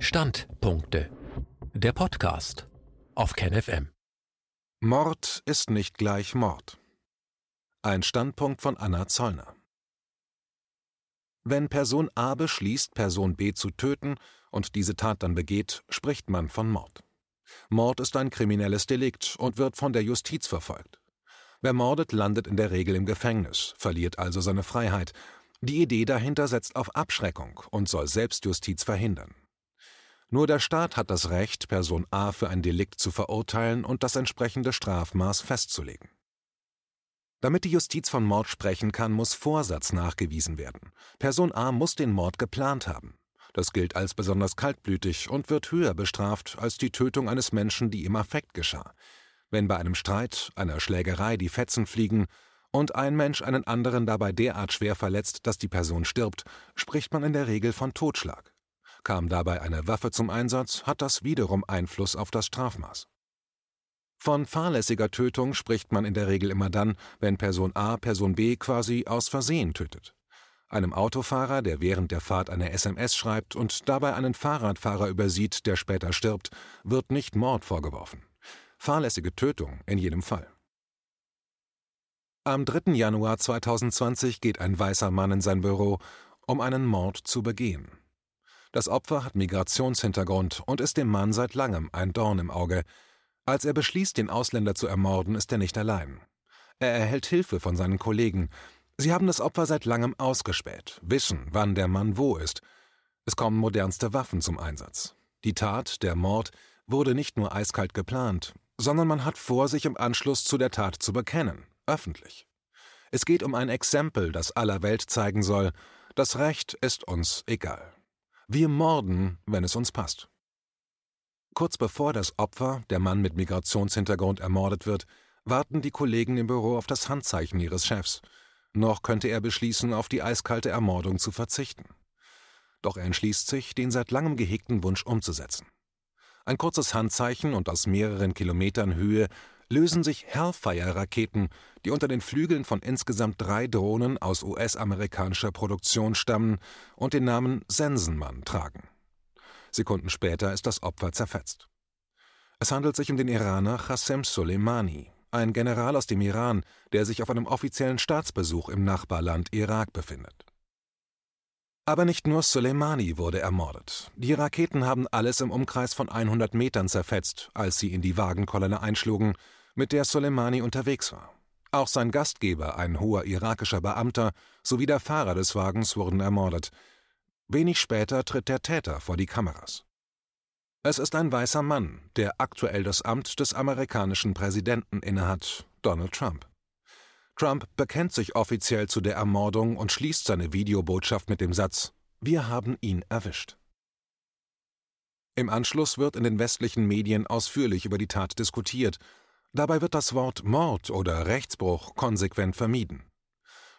Standpunkte. Der Podcast auf KenFM. Mord ist nicht gleich Mord. Ein Standpunkt von Anna Zollner. Wenn Person A beschließt, Person B zu töten und diese Tat dann begeht, spricht man von Mord. Mord ist ein kriminelles Delikt und wird von der Justiz verfolgt. Wer mordet, landet in der Regel im Gefängnis, verliert also seine Freiheit. Die Idee dahinter setzt auf Abschreckung und soll Selbstjustiz verhindern. Nur der Staat hat das Recht, Person A für ein Delikt zu verurteilen und das entsprechende Strafmaß festzulegen. Damit die Justiz von Mord sprechen kann, muss Vorsatz nachgewiesen werden. Person A muss den Mord geplant haben. Das gilt als besonders kaltblütig und wird höher bestraft als die Tötung eines Menschen, die im Affekt geschah. Wenn bei einem Streit, einer Schlägerei die Fetzen fliegen und ein Mensch einen anderen dabei derart schwer verletzt, dass die Person stirbt, spricht man in der Regel von Totschlag. Kam dabei eine Waffe zum Einsatz, hat das wiederum Einfluss auf das Strafmaß. Von fahrlässiger Tötung spricht man in der Regel immer dann, wenn Person A Person B quasi aus Versehen tötet. Einem Autofahrer, der während der Fahrt eine SMS schreibt und dabei einen Fahrradfahrer übersieht, der später stirbt, wird nicht Mord vorgeworfen. Fahrlässige Tötung in jedem Fall. Am 3. Januar 2020 geht ein weißer Mann in sein Büro, um einen Mord zu begehen. Das Opfer hat Migrationshintergrund und ist dem Mann seit langem ein Dorn im Auge. Als er beschließt, den Ausländer zu ermorden, ist er nicht allein. Er erhält Hilfe von seinen Kollegen. Sie haben das Opfer seit langem ausgespäht, wissen, wann der Mann wo ist. Es kommen modernste Waffen zum Einsatz. Die Tat, der Mord, wurde nicht nur eiskalt geplant, sondern man hat vor, sich im Anschluss zu der Tat zu bekennen, öffentlich. Es geht um ein Exempel, das aller Welt zeigen soll, das Recht ist uns egal. Wir morden, wenn es uns passt. Kurz bevor das Opfer, der Mann mit Migrationshintergrund, ermordet wird, warten die Kollegen im Büro auf das Handzeichen ihres Chefs. Noch könnte er beschließen, auf die eiskalte Ermordung zu verzichten. Doch er entschließt sich, den seit langem gehegten Wunsch umzusetzen. Ein kurzes Handzeichen und aus mehreren Kilometern Höhe lösen sich Hellfire-Raketen, die unter den Flügeln von insgesamt drei Drohnen aus US-amerikanischer Produktion stammen und den Namen Sensenmann tragen. Sekunden später ist das Opfer zerfetzt. Es handelt sich um den Iraner Qasem Soleimani, ein General aus dem Iran, der sich auf einem offiziellen Staatsbesuch im Nachbarland Irak befindet. Aber nicht nur Soleimani wurde ermordet. Die Raketen haben alles im Umkreis von 100 Metern zerfetzt, als sie in die Wagenkolonne einschlugen mit der Soleimani unterwegs war. Auch sein Gastgeber, ein hoher irakischer Beamter, sowie der Fahrer des Wagens wurden ermordet. Wenig später tritt der Täter vor die Kameras. Es ist ein weißer Mann, der aktuell das Amt des amerikanischen Präsidenten innehat, Donald Trump. Trump bekennt sich offiziell zu der Ermordung und schließt seine Videobotschaft mit dem Satz Wir haben ihn erwischt. Im Anschluss wird in den westlichen Medien ausführlich über die Tat diskutiert Dabei wird das Wort Mord oder Rechtsbruch konsequent vermieden.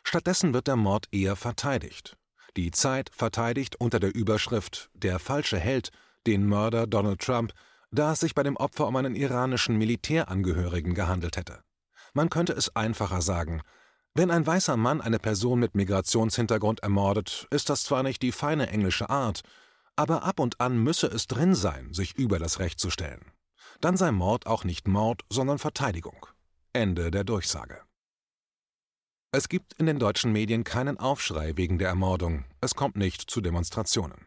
Stattdessen wird der Mord eher verteidigt. Die Zeit verteidigt unter der Überschrift Der falsche Held den Mörder Donald Trump, da es sich bei dem Opfer um einen iranischen Militärangehörigen gehandelt hätte. Man könnte es einfacher sagen, wenn ein weißer Mann eine Person mit Migrationshintergrund ermordet, ist das zwar nicht die feine englische Art, aber ab und an müsse es drin sein, sich über das Recht zu stellen dann sei Mord auch nicht Mord, sondern Verteidigung. Ende der Durchsage. Es gibt in den deutschen Medien keinen Aufschrei wegen der Ermordung, es kommt nicht zu Demonstrationen.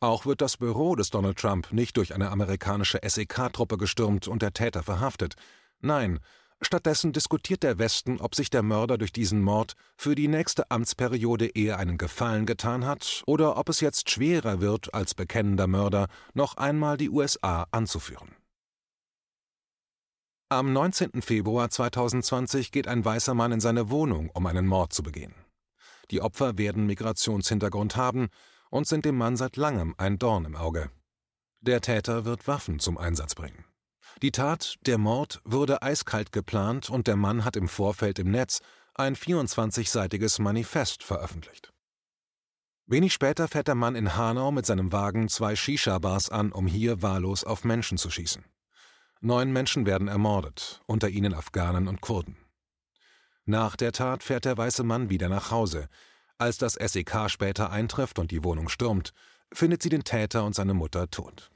Auch wird das Büro des Donald Trump nicht durch eine amerikanische SEK-Truppe gestürmt und der Täter verhaftet. Nein, stattdessen diskutiert der Westen, ob sich der Mörder durch diesen Mord für die nächste Amtsperiode eher einen Gefallen getan hat oder ob es jetzt schwerer wird, als bekennender Mörder noch einmal die USA anzuführen. Am 19. Februar 2020 geht ein weißer Mann in seine Wohnung, um einen Mord zu begehen. Die Opfer werden Migrationshintergrund haben und sind dem Mann seit langem ein Dorn im Auge. Der Täter wird Waffen zum Einsatz bringen. Die Tat, der Mord, wurde eiskalt geplant und der Mann hat im Vorfeld im Netz ein 24-seitiges Manifest veröffentlicht. Wenig später fährt der Mann in Hanau mit seinem Wagen zwei Shisha-Bars an, um hier wahllos auf Menschen zu schießen. Neun Menschen werden ermordet, unter ihnen Afghanen und Kurden. Nach der Tat fährt der weiße Mann wieder nach Hause. Als das SEK später eintrifft und die Wohnung stürmt, findet sie den Täter und seine Mutter tot.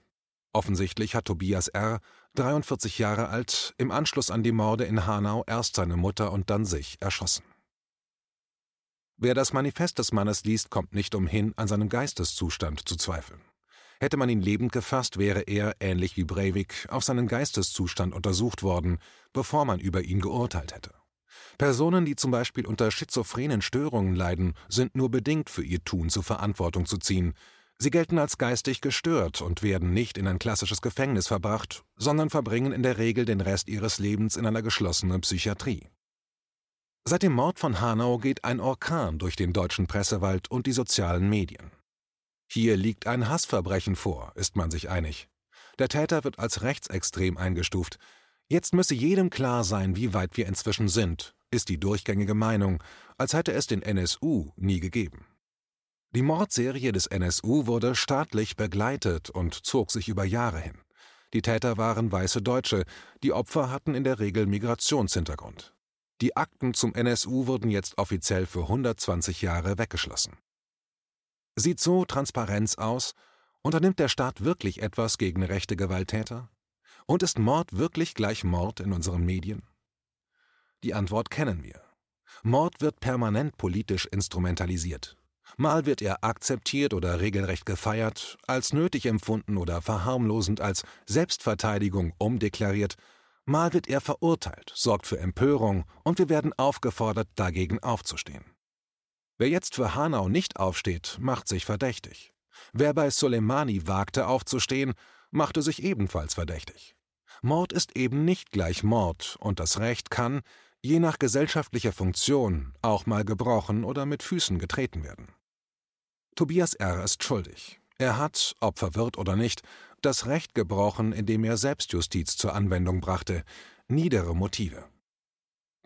Offensichtlich hat Tobias R., 43 Jahre alt, im Anschluss an die Morde in Hanau erst seine Mutter und dann sich erschossen. Wer das Manifest des Mannes liest, kommt nicht umhin, an seinem Geisteszustand zu zweifeln. Hätte man ihn lebend gefasst, wäre er, ähnlich wie Breivik, auf seinen Geisteszustand untersucht worden, bevor man über ihn geurteilt hätte. Personen, die zum Beispiel unter schizophrenen Störungen leiden, sind nur bedingt für ihr Tun zur Verantwortung zu ziehen. Sie gelten als geistig gestört und werden nicht in ein klassisches Gefängnis verbracht, sondern verbringen in der Regel den Rest ihres Lebens in einer geschlossenen Psychiatrie. Seit dem Mord von Hanau geht ein Orkan durch den deutschen Pressewald und die sozialen Medien. Hier liegt ein Hassverbrechen vor, ist man sich einig. Der Täter wird als rechtsextrem eingestuft. Jetzt müsse jedem klar sein, wie weit wir inzwischen sind, ist die durchgängige Meinung, als hätte es den NSU nie gegeben. Die Mordserie des NSU wurde staatlich begleitet und zog sich über Jahre hin. Die Täter waren weiße Deutsche, die Opfer hatten in der Regel Migrationshintergrund. Die Akten zum NSU wurden jetzt offiziell für 120 Jahre weggeschlossen. Sieht so Transparenz aus? Unternimmt der Staat wirklich etwas gegen rechte Gewalttäter? Und ist Mord wirklich gleich Mord in unseren Medien? Die Antwort kennen wir. Mord wird permanent politisch instrumentalisiert. Mal wird er akzeptiert oder regelrecht gefeiert, als nötig empfunden oder verharmlosend als Selbstverteidigung umdeklariert, mal wird er verurteilt, sorgt für Empörung und wir werden aufgefordert, dagegen aufzustehen. Wer jetzt für Hanau nicht aufsteht, macht sich verdächtig. Wer bei Soleimani wagte aufzustehen, machte sich ebenfalls verdächtig. Mord ist eben nicht gleich Mord und das Recht kann, je nach gesellschaftlicher Funktion, auch mal gebrochen oder mit Füßen getreten werden. Tobias R. ist schuldig. Er hat, ob verwirrt oder nicht, das Recht gebrochen, indem er Selbstjustiz zur Anwendung brachte, niedere Motive.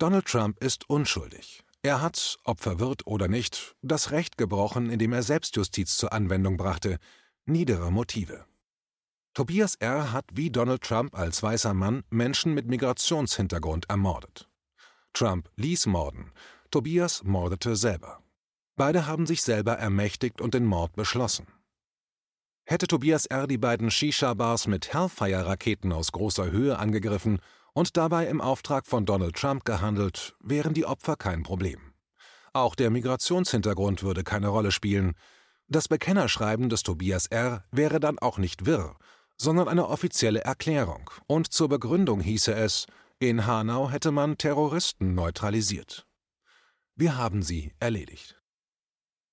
Donald Trump ist unschuldig. Er hat, ob verwirrt oder nicht, das Recht gebrochen, indem er Selbstjustiz zur Anwendung brachte, niedere Motive. Tobias R. hat wie Donald Trump als weißer Mann Menschen mit Migrationshintergrund ermordet. Trump ließ morden, Tobias mordete selber. Beide haben sich selber ermächtigt und den Mord beschlossen. Hätte Tobias R. die beiden Shisha-Bars mit Hellfire-Raketen aus großer Höhe angegriffen und dabei im Auftrag von Donald Trump gehandelt, wären die Opfer kein Problem. Auch der Migrationshintergrund würde keine Rolle spielen. Das Bekennerschreiben des Tobias R. wäre dann auch nicht wirr, sondern eine offizielle Erklärung, und zur Begründung hieße es, in Hanau hätte man Terroristen neutralisiert. Wir haben sie erledigt.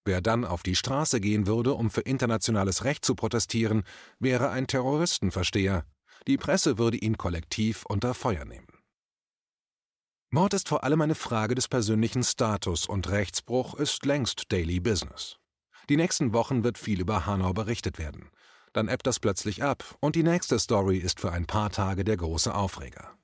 Wer dann auf die Straße gehen würde, um für internationales Recht zu protestieren, wäre ein Terroristenversteher, die Presse würde ihn kollektiv unter Feuer nehmen. Mord ist vor allem eine Frage des persönlichen Status und Rechtsbruch ist längst Daily Business. Die nächsten Wochen wird viel über Hanau berichtet werden. Dann ebbt das plötzlich ab und die nächste Story ist für ein paar Tage der große Aufreger.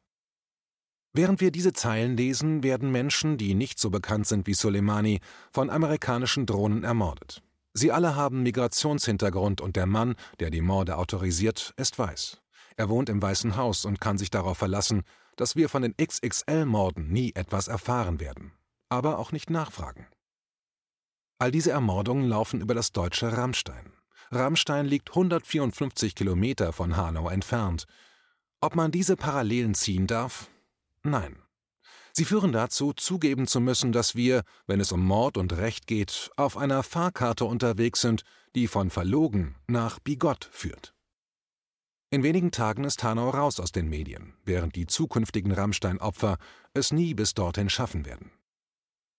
Während wir diese Zeilen lesen, werden Menschen, die nicht so bekannt sind wie Soleimani, von amerikanischen Drohnen ermordet. Sie alle haben Migrationshintergrund und der Mann, der die Morde autorisiert, ist weiß. Er wohnt im Weißen Haus und kann sich darauf verlassen, dass wir von den XXL-Morden nie etwas erfahren werden, aber auch nicht nachfragen. All diese Ermordungen laufen über das deutsche Rammstein. Rammstein liegt 154 Kilometer von Hanau entfernt. Ob man diese Parallelen ziehen darf? Nein. Sie führen dazu, zugeben zu müssen, dass wir, wenn es um Mord und Recht geht, auf einer Fahrkarte unterwegs sind, die von Verlogen nach Bigott führt. In wenigen Tagen ist Hanau raus aus den Medien, während die zukünftigen Rammstein-Opfer es nie bis dorthin schaffen werden.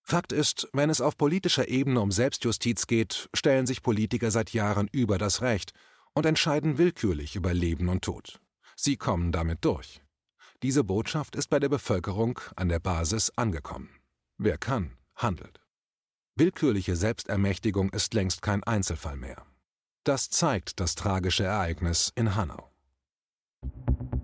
Fakt ist, wenn es auf politischer Ebene um Selbstjustiz geht, stellen sich Politiker seit Jahren über das Recht und entscheiden willkürlich über Leben und Tod. Sie kommen damit durch. Diese Botschaft ist bei der Bevölkerung an der Basis angekommen. Wer kann, handelt. Willkürliche Selbstermächtigung ist längst kein Einzelfall mehr. Das zeigt das tragische Ereignis in Hanau. Thank you.